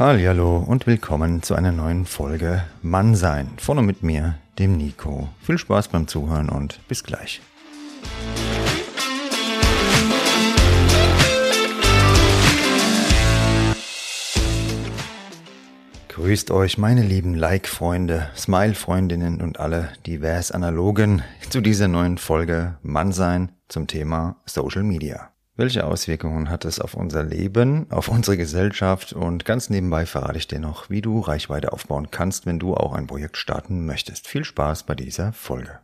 Hallo und willkommen zu einer neuen Folge Mannsein von und mit mir, dem Nico. Viel Spaß beim Zuhören und bis gleich. Grüßt euch, meine lieben Like-Freunde, Smile-Freundinnen und alle divers Analogen zu dieser neuen Folge Mannsein zum Thema Social Media. Welche Auswirkungen hat es auf unser Leben, auf unsere Gesellschaft und ganz nebenbei verrate ich dir noch, wie du Reichweite aufbauen kannst, wenn du auch ein Projekt starten möchtest. Viel Spaß bei dieser Folge.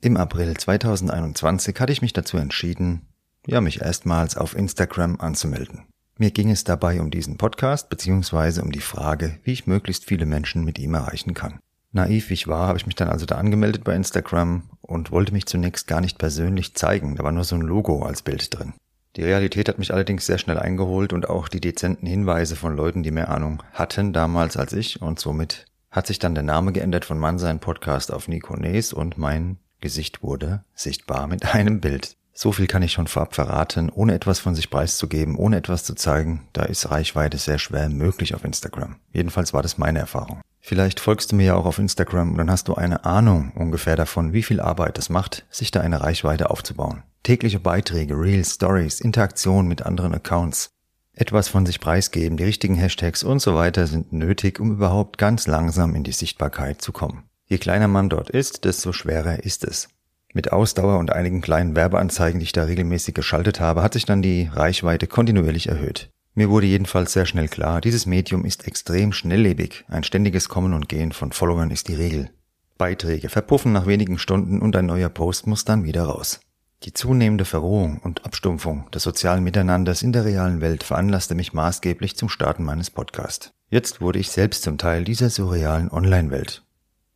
Im April 2021 hatte ich mich dazu entschieden, ja, mich erstmals auf Instagram anzumelden. Mir ging es dabei um diesen Podcast beziehungsweise um die Frage, wie ich möglichst viele Menschen mit ihm erreichen kann. Naiv wie ich war, habe ich mich dann also da angemeldet bei Instagram und wollte mich zunächst gar nicht persönlich zeigen, da war nur so ein Logo als Bild drin. Die Realität hat mich allerdings sehr schnell eingeholt und auch die dezenten Hinweise von Leuten, die mehr Ahnung hatten damals als ich und somit hat sich dann der Name geändert von Mannsein Podcast auf Nico Nes und mein Gesicht wurde sichtbar mit einem Bild. So viel kann ich schon vorab verraten, ohne etwas von sich preiszugeben, ohne etwas zu zeigen, da ist Reichweite sehr schwer möglich auf Instagram. Jedenfalls war das meine Erfahrung. Vielleicht folgst du mir ja auch auf Instagram und dann hast du eine Ahnung ungefähr davon, wie viel Arbeit es macht, sich da eine Reichweite aufzubauen. Tägliche Beiträge, Reels, Stories, Interaktion mit anderen Accounts, etwas von sich preisgeben, die richtigen Hashtags und so weiter sind nötig, um überhaupt ganz langsam in die Sichtbarkeit zu kommen. Je kleiner man dort ist, desto schwerer ist es. Mit Ausdauer und einigen kleinen Werbeanzeigen, die ich da regelmäßig geschaltet habe, hat sich dann die Reichweite kontinuierlich erhöht. Mir wurde jedenfalls sehr schnell klar, dieses Medium ist extrem schnelllebig, ein ständiges Kommen und Gehen von Followern ist die Regel. Beiträge verpuffen nach wenigen Stunden und ein neuer Post muss dann wieder raus. Die zunehmende Verrohung und Abstumpfung des sozialen Miteinanders in der realen Welt veranlasste mich maßgeblich zum Starten meines Podcasts. Jetzt wurde ich selbst zum Teil dieser surrealen Online-Welt.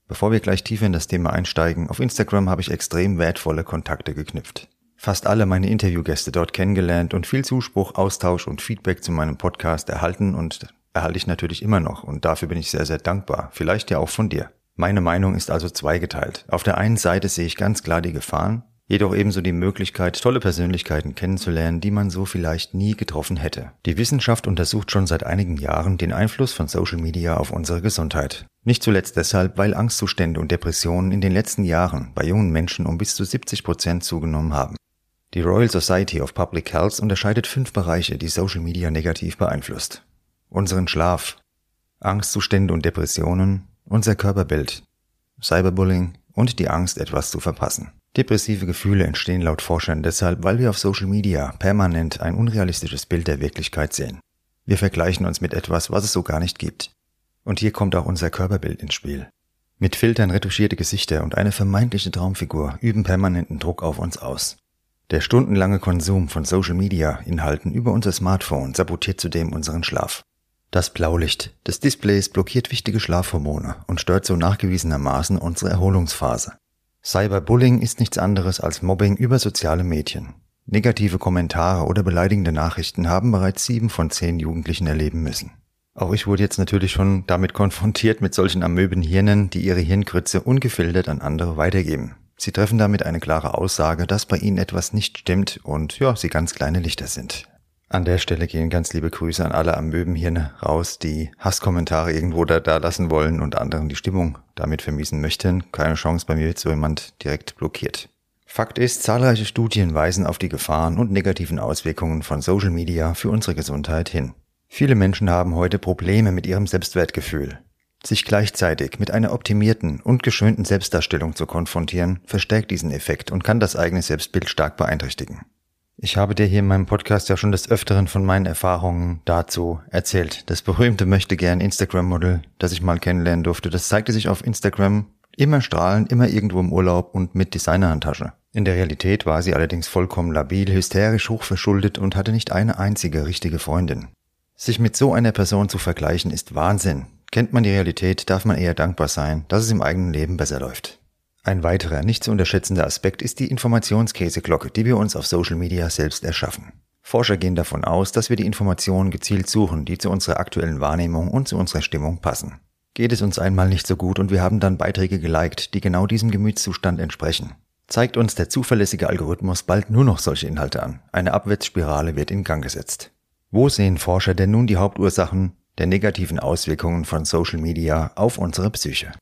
Bevor wir gleich tiefer in das Thema einsteigen, auf Instagram habe ich extrem wertvolle Kontakte geknüpft. Fast alle meine Interviewgäste dort kennengelernt und viel Zuspruch, Austausch und Feedback zu meinem Podcast erhalten und erhalte ich natürlich immer noch und dafür bin ich sehr, sehr dankbar. Vielleicht ja auch von dir. Meine Meinung ist also zweigeteilt. Auf der einen Seite sehe ich ganz klar die Gefahren, jedoch ebenso die Möglichkeit, tolle Persönlichkeiten kennenzulernen, die man so vielleicht nie getroffen hätte. Die Wissenschaft untersucht schon seit einigen Jahren den Einfluss von Social Media auf unsere Gesundheit. Nicht zuletzt deshalb, weil Angstzustände und Depressionen in den letzten Jahren bei jungen Menschen um bis zu 70 Prozent zugenommen haben. Die Royal Society of Public Health unterscheidet fünf Bereiche, die Social Media negativ beeinflusst. Unseren Schlaf, Angstzustände und Depressionen, unser Körperbild, Cyberbullying und die Angst, etwas zu verpassen. Depressive Gefühle entstehen laut Forschern deshalb, weil wir auf Social Media permanent ein unrealistisches Bild der Wirklichkeit sehen. Wir vergleichen uns mit etwas, was es so gar nicht gibt. Und hier kommt auch unser Körperbild ins Spiel. Mit Filtern retuschierte Gesichter und eine vermeintliche Traumfigur üben permanenten Druck auf uns aus. Der stundenlange Konsum von Social Media Inhalten über unser Smartphone sabotiert zudem unseren Schlaf. Das Blaulicht des Displays blockiert wichtige Schlafhormone und stört so nachgewiesenermaßen unsere Erholungsphase. Cyberbullying ist nichts anderes als Mobbing über soziale Medien. Negative Kommentare oder beleidigende Nachrichten haben bereits sieben von zehn Jugendlichen erleben müssen. Auch ich wurde jetzt natürlich schon damit konfrontiert mit solchen Amöbenhirnen, die ihre Hirngrütze ungefiltert an andere weitergeben. Sie treffen damit eine klare Aussage, dass bei ihnen etwas nicht stimmt und ja, sie ganz kleine Lichter sind. An der Stelle gehen ganz liebe Grüße an alle Amöbenhirne raus, die Hasskommentare irgendwo da, da lassen wollen und anderen die Stimmung damit vermiesen möchten. Keine Chance bei mir wird so jemand direkt blockiert. Fakt ist, zahlreiche Studien weisen auf die Gefahren und negativen Auswirkungen von Social Media für unsere Gesundheit hin. Viele Menschen haben heute Probleme mit ihrem Selbstwertgefühl. Sich gleichzeitig mit einer optimierten und geschönten Selbstdarstellung zu konfrontieren, verstärkt diesen Effekt und kann das eigene Selbstbild stark beeinträchtigen. Ich habe dir hier in meinem Podcast ja schon des Öfteren von meinen Erfahrungen dazu erzählt. Das berühmte möchte gern Instagram-Model, das ich mal kennenlernen durfte, das zeigte sich auf Instagram immer strahlend, immer irgendwo im Urlaub und mit Designerhandtasche. In der Realität war sie allerdings vollkommen labil, hysterisch, hochverschuldet und hatte nicht eine einzige richtige Freundin. Sich mit so einer Person zu vergleichen ist Wahnsinn. Kennt man die Realität, darf man eher dankbar sein, dass es im eigenen Leben besser läuft. Ein weiterer nicht zu unterschätzender Aspekt ist die Informationskäseglocke, die wir uns auf Social Media selbst erschaffen. Forscher gehen davon aus, dass wir die Informationen gezielt suchen, die zu unserer aktuellen Wahrnehmung und zu unserer Stimmung passen. Geht es uns einmal nicht so gut und wir haben dann Beiträge geliked, die genau diesem Gemütszustand entsprechen. Zeigt uns der zuverlässige Algorithmus bald nur noch solche Inhalte an. Eine Abwärtsspirale wird in Gang gesetzt. Wo sehen Forscher denn nun die Hauptursachen der negativen Auswirkungen von Social Media auf unsere Psyche.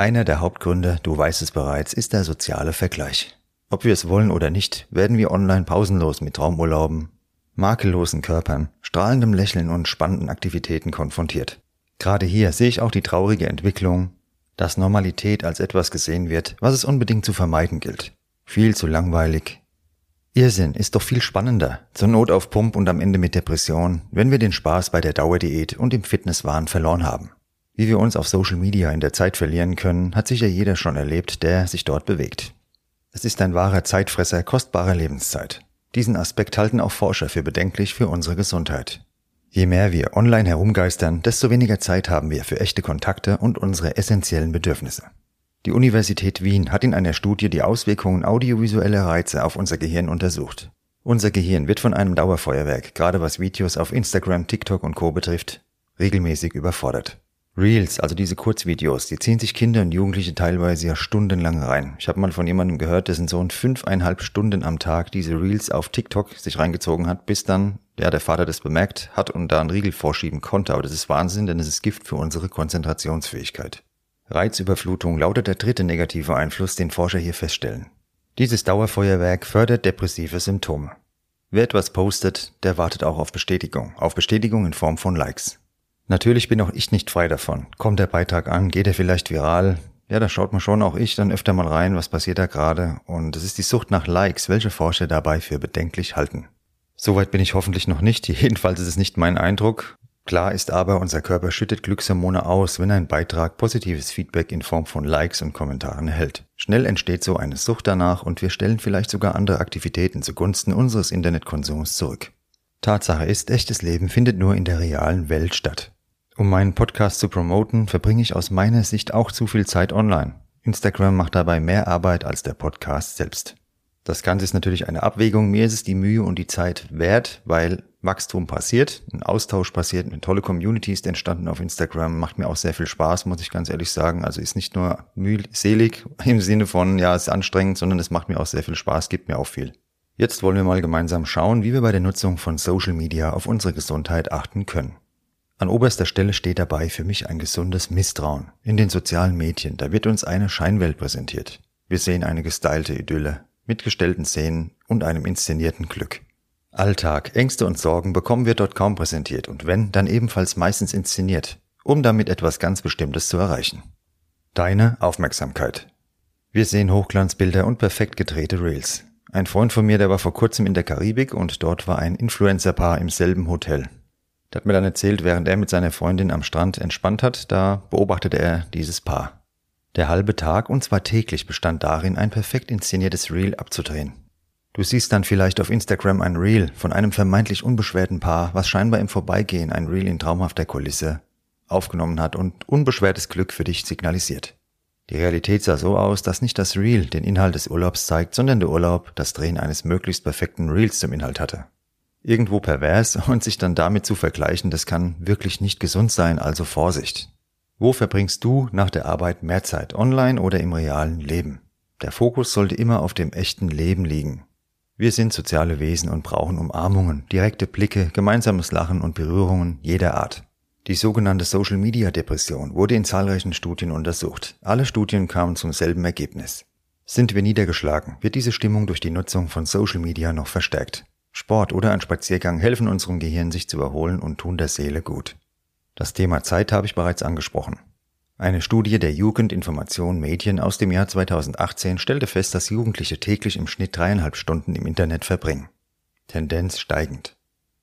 Einer der Hauptgründe, du weißt es bereits, ist der soziale Vergleich. Ob wir es wollen oder nicht, werden wir online pausenlos mit Traumurlauben, makellosen Körpern, strahlendem Lächeln und spannenden Aktivitäten konfrontiert. Gerade hier sehe ich auch die traurige Entwicklung, dass Normalität als etwas gesehen wird, was es unbedingt zu vermeiden gilt. Viel zu langweilig. Irrsinn ist doch viel spannender, zur Not auf Pump und am Ende mit Depression, wenn wir den Spaß bei der Dauerdiät und im Fitnesswahn verloren haben. Wie wir uns auf Social Media in der Zeit verlieren können, hat sicher jeder schon erlebt, der sich dort bewegt. Es ist ein wahrer Zeitfresser kostbarer Lebenszeit. Diesen Aspekt halten auch Forscher für bedenklich für unsere Gesundheit. Je mehr wir online herumgeistern, desto weniger Zeit haben wir für echte Kontakte und unsere essentiellen Bedürfnisse. Die Universität Wien hat in einer Studie die Auswirkungen audiovisueller Reize auf unser Gehirn untersucht. Unser Gehirn wird von einem Dauerfeuerwerk, gerade was Videos auf Instagram, TikTok und Co betrifft, regelmäßig überfordert. Reels, also diese Kurzvideos, die ziehen sich Kinder und Jugendliche teilweise ja stundenlang rein. Ich habe mal von jemandem gehört, dessen Sohn fünfeinhalb Stunden am Tag diese Reels auf TikTok sich reingezogen hat, bis dann ja, der Vater das bemerkt hat und da einen Riegel vorschieben konnte. Aber das ist Wahnsinn, denn es ist Gift für unsere Konzentrationsfähigkeit. Reizüberflutung lautet der dritte negative Einfluss, den Forscher hier feststellen. Dieses Dauerfeuerwerk fördert depressive Symptome. Wer etwas postet, der wartet auch auf Bestätigung, auf Bestätigung in Form von Likes. Natürlich bin auch ich nicht frei davon. Kommt der Beitrag an, geht er vielleicht viral? Ja, da schaut man schon auch ich dann öfter mal rein, was passiert da gerade. Und es ist die Sucht nach Likes, welche Forscher dabei für bedenklich halten. Soweit bin ich hoffentlich noch nicht. Jedenfalls ist es nicht mein Eindruck. Klar ist aber, unser Körper schüttet Glückshormone aus, wenn ein Beitrag positives Feedback in Form von Likes und Kommentaren erhält. Schnell entsteht so eine Sucht danach und wir stellen vielleicht sogar andere Aktivitäten zugunsten unseres Internetkonsums zurück. Tatsache ist, echtes Leben findet nur in der realen Welt statt. Um meinen Podcast zu promoten, verbringe ich aus meiner Sicht auch zu viel Zeit online. Instagram macht dabei mehr Arbeit als der Podcast selbst. Das Ganze ist natürlich eine Abwägung. Mir ist es die Mühe und die Zeit wert, weil Wachstum passiert, ein Austausch passiert, eine tolle Community ist entstanden auf Instagram, macht mir auch sehr viel Spaß, muss ich ganz ehrlich sagen. Also ist nicht nur mühselig im Sinne von, ja, es ist anstrengend, sondern es macht mir auch sehr viel Spaß, gibt mir auch viel. Jetzt wollen wir mal gemeinsam schauen, wie wir bei der Nutzung von Social Media auf unsere Gesundheit achten können. An oberster Stelle steht dabei für mich ein gesundes Misstrauen. In den sozialen Medien, da wird uns eine Scheinwelt präsentiert. Wir sehen eine gestylte Idylle, mit gestellten Szenen und einem inszenierten Glück. Alltag, Ängste und Sorgen bekommen wir dort kaum präsentiert und wenn, dann ebenfalls meistens inszeniert, um damit etwas ganz Bestimmtes zu erreichen. Deine Aufmerksamkeit. Wir sehen Hochglanzbilder und perfekt gedrehte Reels. Ein Freund von mir, der war vor kurzem in der Karibik und dort war ein Influencer-Paar im selben Hotel. Der hat mir dann erzählt, während er mit seiner Freundin am Strand entspannt hat, da beobachtete er dieses Paar. Der halbe Tag, und zwar täglich, bestand darin, ein perfekt inszeniertes Reel abzudrehen. Du siehst dann vielleicht auf Instagram ein Reel von einem vermeintlich unbeschwerten Paar, was scheinbar im Vorbeigehen ein Reel in traumhafter Kulisse aufgenommen hat und unbeschwertes Glück für dich signalisiert. Die Realität sah so aus, dass nicht das Reel den Inhalt des Urlaubs zeigt, sondern der Urlaub das Drehen eines möglichst perfekten Reels zum Inhalt hatte irgendwo pervers und sich dann damit zu vergleichen, das kann wirklich nicht gesund sein, also Vorsicht. Wo verbringst du nach der Arbeit mehr Zeit, online oder im realen Leben? Der Fokus sollte immer auf dem echten Leben liegen. Wir sind soziale Wesen und brauchen Umarmungen, direkte Blicke, gemeinsames Lachen und Berührungen jeder Art. Die sogenannte Social Media Depression wurde in zahlreichen Studien untersucht. Alle Studien kamen zum selben Ergebnis. Sind wir niedergeschlagen, wird diese Stimmung durch die Nutzung von Social Media noch verstärkt. Sport oder ein Spaziergang helfen unserem Gehirn, sich zu erholen und tun der Seele gut. Das Thema Zeit habe ich bereits angesprochen. Eine Studie der Jugendinformation Medien aus dem Jahr 2018 stellte fest, dass Jugendliche täglich im Schnitt dreieinhalb Stunden im Internet verbringen. Tendenz steigend.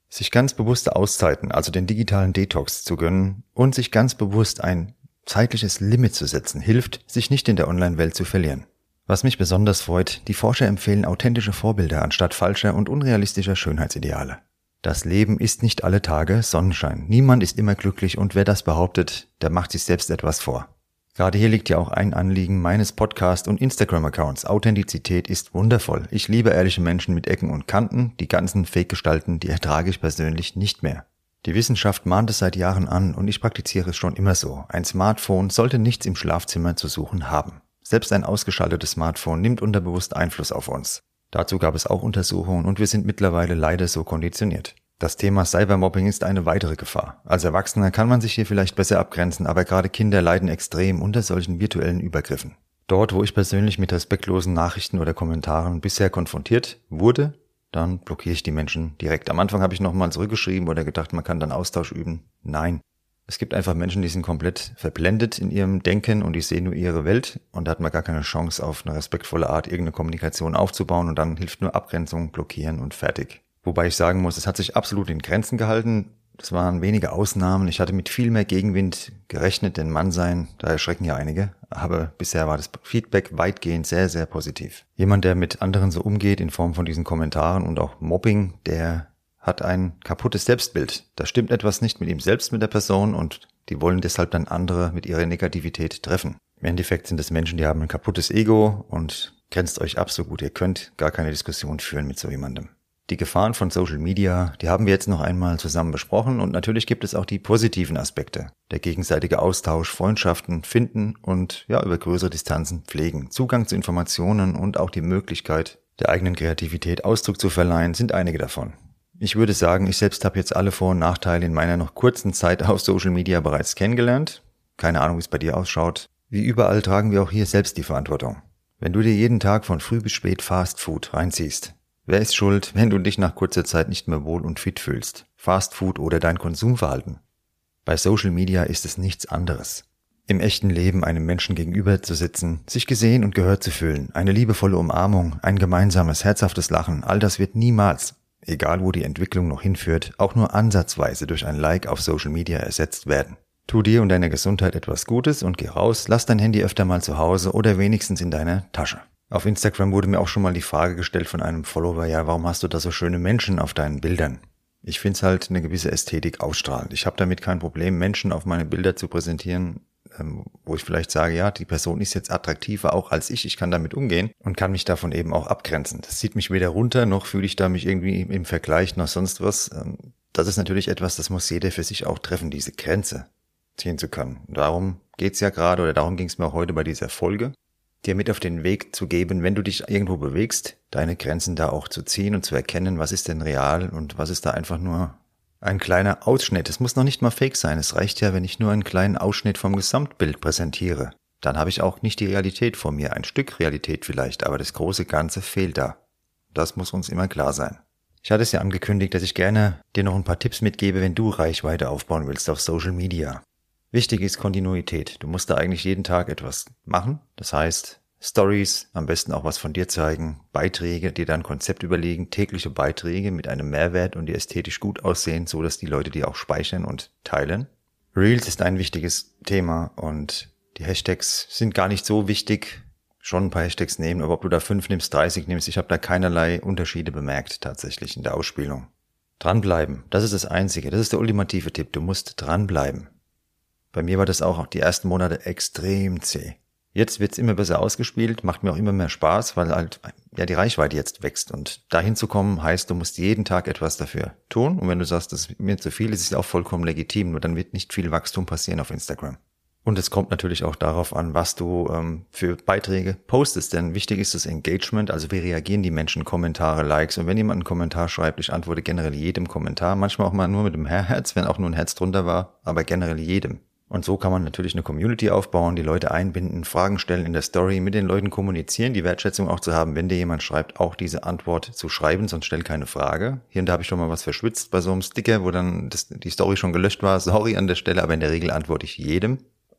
Sich ganz bewusste Auszeiten, also den digitalen Detox zu gönnen und sich ganz bewusst ein zeitliches Limit zu setzen, hilft, sich nicht in der Online-Welt zu verlieren. Was mich besonders freut, die Forscher empfehlen authentische Vorbilder anstatt falscher und unrealistischer Schönheitsideale. Das Leben ist nicht alle Tage Sonnenschein. Niemand ist immer glücklich und wer das behauptet, der macht sich selbst etwas vor. Gerade hier liegt ja auch ein Anliegen meines Podcast- und Instagram-Accounts. Authentizität ist wundervoll. Ich liebe ehrliche Menschen mit Ecken und Kanten. Die ganzen Fake-Gestalten, die ertrage ich persönlich nicht mehr. Die Wissenschaft mahnt es seit Jahren an und ich praktiziere es schon immer so. Ein Smartphone sollte nichts im Schlafzimmer zu suchen haben. Selbst ein ausgeschaltetes Smartphone nimmt unterbewusst Einfluss auf uns. Dazu gab es auch Untersuchungen und wir sind mittlerweile leider so konditioniert. Das Thema Cybermobbing ist eine weitere Gefahr. Als Erwachsener kann man sich hier vielleicht besser abgrenzen, aber gerade Kinder leiden extrem unter solchen virtuellen Übergriffen. Dort, wo ich persönlich mit respektlosen Nachrichten oder Kommentaren bisher konfrontiert wurde, dann blockiere ich die Menschen direkt. Am Anfang habe ich nochmal zurückgeschrieben oder gedacht, man kann dann Austausch üben. Nein. Es gibt einfach Menschen, die sind komplett verblendet in ihrem Denken und die sehen nur ihre Welt und da hat man gar keine Chance, auf eine respektvolle Art irgendeine Kommunikation aufzubauen und dann hilft nur Abgrenzung, blockieren und fertig. Wobei ich sagen muss, es hat sich absolut in Grenzen gehalten. Das waren wenige Ausnahmen. Ich hatte mit viel mehr Gegenwind gerechnet, denn Mann sein, da erschrecken ja einige. Aber bisher war das Feedback weitgehend sehr, sehr positiv. Jemand, der mit anderen so umgeht in Form von diesen Kommentaren und auch Mobbing, der hat ein kaputtes Selbstbild. Da stimmt etwas nicht mit ihm selbst, mit der Person und die wollen deshalb dann andere mit ihrer Negativität treffen. Im Endeffekt sind es Menschen, die haben ein kaputtes Ego und grenzt euch ab so gut ihr könnt, gar keine Diskussion führen mit so jemandem. Die Gefahren von Social Media, die haben wir jetzt noch einmal zusammen besprochen und natürlich gibt es auch die positiven Aspekte. Der gegenseitige Austausch, Freundschaften finden und ja, über größere Distanzen pflegen. Zugang zu Informationen und auch die Möglichkeit, der eigenen Kreativität Ausdruck zu verleihen, sind einige davon. Ich würde sagen, ich selbst habe jetzt alle Vor- und Nachteile in meiner noch kurzen Zeit auf Social Media bereits kennengelernt. Keine Ahnung, wie es bei dir ausschaut. Wie überall tragen wir auch hier selbst die Verantwortung. Wenn du dir jeden Tag von früh bis spät Fast Food reinziehst, Wer ist schuld, wenn du dich nach kurzer Zeit nicht mehr wohl und fit fühlst? Fast Food oder dein Konsumverhalten? Bei Social Media ist es nichts anderes. Im echten Leben einem Menschen gegenüber zu sitzen, sich gesehen und gehört zu fühlen, eine liebevolle Umarmung, ein gemeinsames, herzhaftes Lachen, all das wird niemals, egal wo die Entwicklung noch hinführt, auch nur ansatzweise durch ein Like auf Social Media ersetzt werden. Tu dir und deiner Gesundheit etwas Gutes und geh raus, lass dein Handy öfter mal zu Hause oder wenigstens in deiner Tasche. Auf Instagram wurde mir auch schon mal die Frage gestellt von einem Follower, ja, warum hast du da so schöne Menschen auf deinen Bildern? Ich finde es halt eine gewisse Ästhetik ausstrahlend. Ich habe damit kein Problem, Menschen auf meine Bilder zu präsentieren, wo ich vielleicht sage, ja, die Person ist jetzt attraktiver auch als ich, ich kann damit umgehen und kann mich davon eben auch abgrenzen. Das zieht mich weder runter, noch fühle ich da mich irgendwie im Vergleich noch sonst was. Ähm, das ist natürlich etwas, das muss jeder für sich auch treffen, diese Grenze ziehen zu können. Darum geht's ja gerade oder darum ging es mir heute bei dieser Folge dir mit auf den Weg zu geben, wenn du dich irgendwo bewegst, deine Grenzen da auch zu ziehen und zu erkennen, was ist denn real und was ist da einfach nur ein kleiner Ausschnitt. Es muss noch nicht mal fake sein. Es reicht ja, wenn ich nur einen kleinen Ausschnitt vom Gesamtbild präsentiere. Dann habe ich auch nicht die Realität vor mir. Ein Stück Realität vielleicht, aber das große Ganze fehlt da. Das muss uns immer klar sein. Ich hatte es ja angekündigt, dass ich gerne dir noch ein paar Tipps mitgebe, wenn du Reichweite aufbauen willst auf Social Media. Wichtig ist Kontinuität. Du musst da eigentlich jeden Tag etwas machen. Das heißt, Stories, am besten auch was von dir zeigen, Beiträge, dir dann Konzept überlegen, tägliche Beiträge mit einem Mehrwert und die ästhetisch gut aussehen, so dass die Leute die auch speichern und teilen. Reels ist ein wichtiges Thema und die Hashtags sind gar nicht so wichtig. Schon ein paar Hashtags nehmen, aber ob du da fünf nimmst, 30 nimmst, ich habe da keinerlei Unterschiede bemerkt tatsächlich in der Ausspielung. Dranbleiben, das ist das Einzige, das ist der ultimative Tipp, du musst dranbleiben. Bei mir war das auch die ersten Monate extrem zäh. Jetzt wird's immer besser ausgespielt, macht mir auch immer mehr Spaß, weil halt ja die Reichweite jetzt wächst. Und dahin zu kommen heißt, du musst jeden Tag etwas dafür tun. Und wenn du sagst, das ist mir zu viel, ist es auch vollkommen legitim. Nur dann wird nicht viel Wachstum passieren auf Instagram. Und es kommt natürlich auch darauf an, was du ähm, für Beiträge postest. Denn wichtig ist das Engagement, also wie reagieren die Menschen, Kommentare, Likes. Und wenn jemand einen Kommentar schreibt, ich antworte generell jedem Kommentar, manchmal auch mal nur mit dem Herz, wenn auch nur ein Herz drunter war, aber generell jedem. Und so kann man natürlich eine Community aufbauen, die Leute einbinden, Fragen stellen in der Story, mit den Leuten kommunizieren, die Wertschätzung auch zu haben, wenn dir jemand schreibt, auch diese Antwort zu schreiben, sonst stell keine Frage. Hier und da habe ich schon mal was verschwitzt bei so einem Sticker, wo dann das, die Story schon gelöscht war. Sorry an der Stelle, aber in der Regel antworte ich jedem.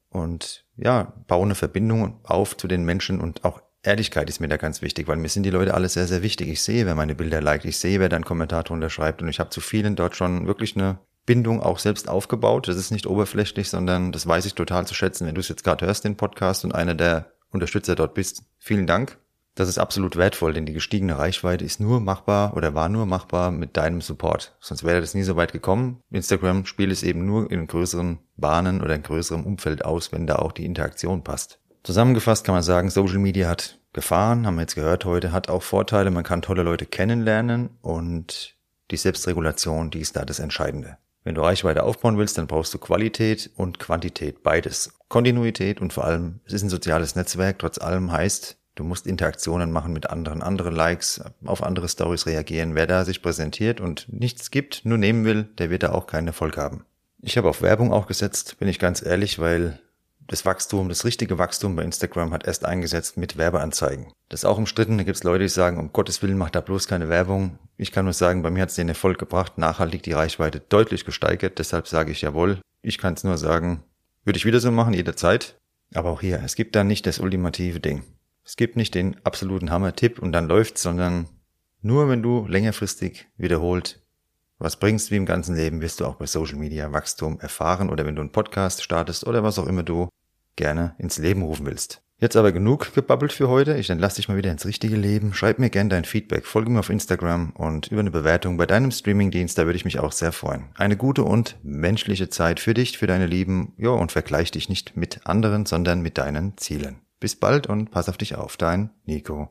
Und ja, baue eine Verbindung auf zu den Menschen und auch Ehrlichkeit ist mir da ganz wichtig, weil mir sind die Leute alle sehr, sehr wichtig. Ich sehe, wer meine Bilder liked, ich sehe, wer deinen Kommentar drunter schreibt und ich habe zu vielen dort schon wirklich eine Bindung auch selbst aufgebaut. Das ist nicht oberflächlich, sondern das weiß ich total zu schätzen. Wenn du es jetzt gerade hörst, den Podcast und einer der Unterstützer dort bist, vielen Dank. Das ist absolut wertvoll, denn die gestiegene Reichweite ist nur machbar oder war nur machbar mit deinem Support. Sonst wäre das nie so weit gekommen. Instagram spielt es eben nur in größeren Bahnen oder in größerem Umfeld aus, wenn da auch die Interaktion passt. Zusammengefasst kann man sagen, Social Media hat Gefahren, haben wir jetzt gehört heute, hat auch Vorteile. Man kann tolle Leute kennenlernen und die Selbstregulation, die ist da das Entscheidende. Wenn du Reichweite aufbauen willst, dann brauchst du Qualität und Quantität, beides. Kontinuität und vor allem, es ist ein soziales Netzwerk, trotz allem heißt, Du musst Interaktionen machen mit anderen, andere Likes, auf andere Stories reagieren. Wer da sich präsentiert und nichts gibt, nur nehmen will, der wird da auch keinen Erfolg haben. Ich habe auf Werbung auch gesetzt, bin ich ganz ehrlich, weil das Wachstum, das richtige Wachstum bei Instagram hat erst eingesetzt mit Werbeanzeigen. Das ist auch umstritten. Da gibt es Leute, die sagen, um Gottes Willen macht da bloß keine Werbung. Ich kann nur sagen, bei mir hat es den Erfolg gebracht, nachhaltig die Reichweite deutlich gesteigert. Deshalb sage ich jawohl. Ich kann es nur sagen, würde ich wieder so machen, jederzeit. Aber auch hier, es gibt da nicht das ultimative Ding. Es gibt nicht den absoluten Hammer-Tipp und dann läuft's, sondern nur wenn du längerfristig wiederholt was bringst wie im ganzen Leben, wirst du auch bei Social Media Wachstum erfahren oder wenn du einen Podcast startest oder was auch immer du gerne ins Leben rufen willst. Jetzt aber genug gebabbelt für heute. Ich entlasse dich mal wieder ins richtige Leben. Schreib mir gerne dein Feedback, folge mir auf Instagram und über eine Bewertung bei deinem Streamingdienst, da würde ich mich auch sehr freuen. Eine gute und menschliche Zeit für dich, für deine Lieben. Ja, und vergleich dich nicht mit anderen, sondern mit deinen Zielen. Bis bald und pass auf dich auf. Dein Nico.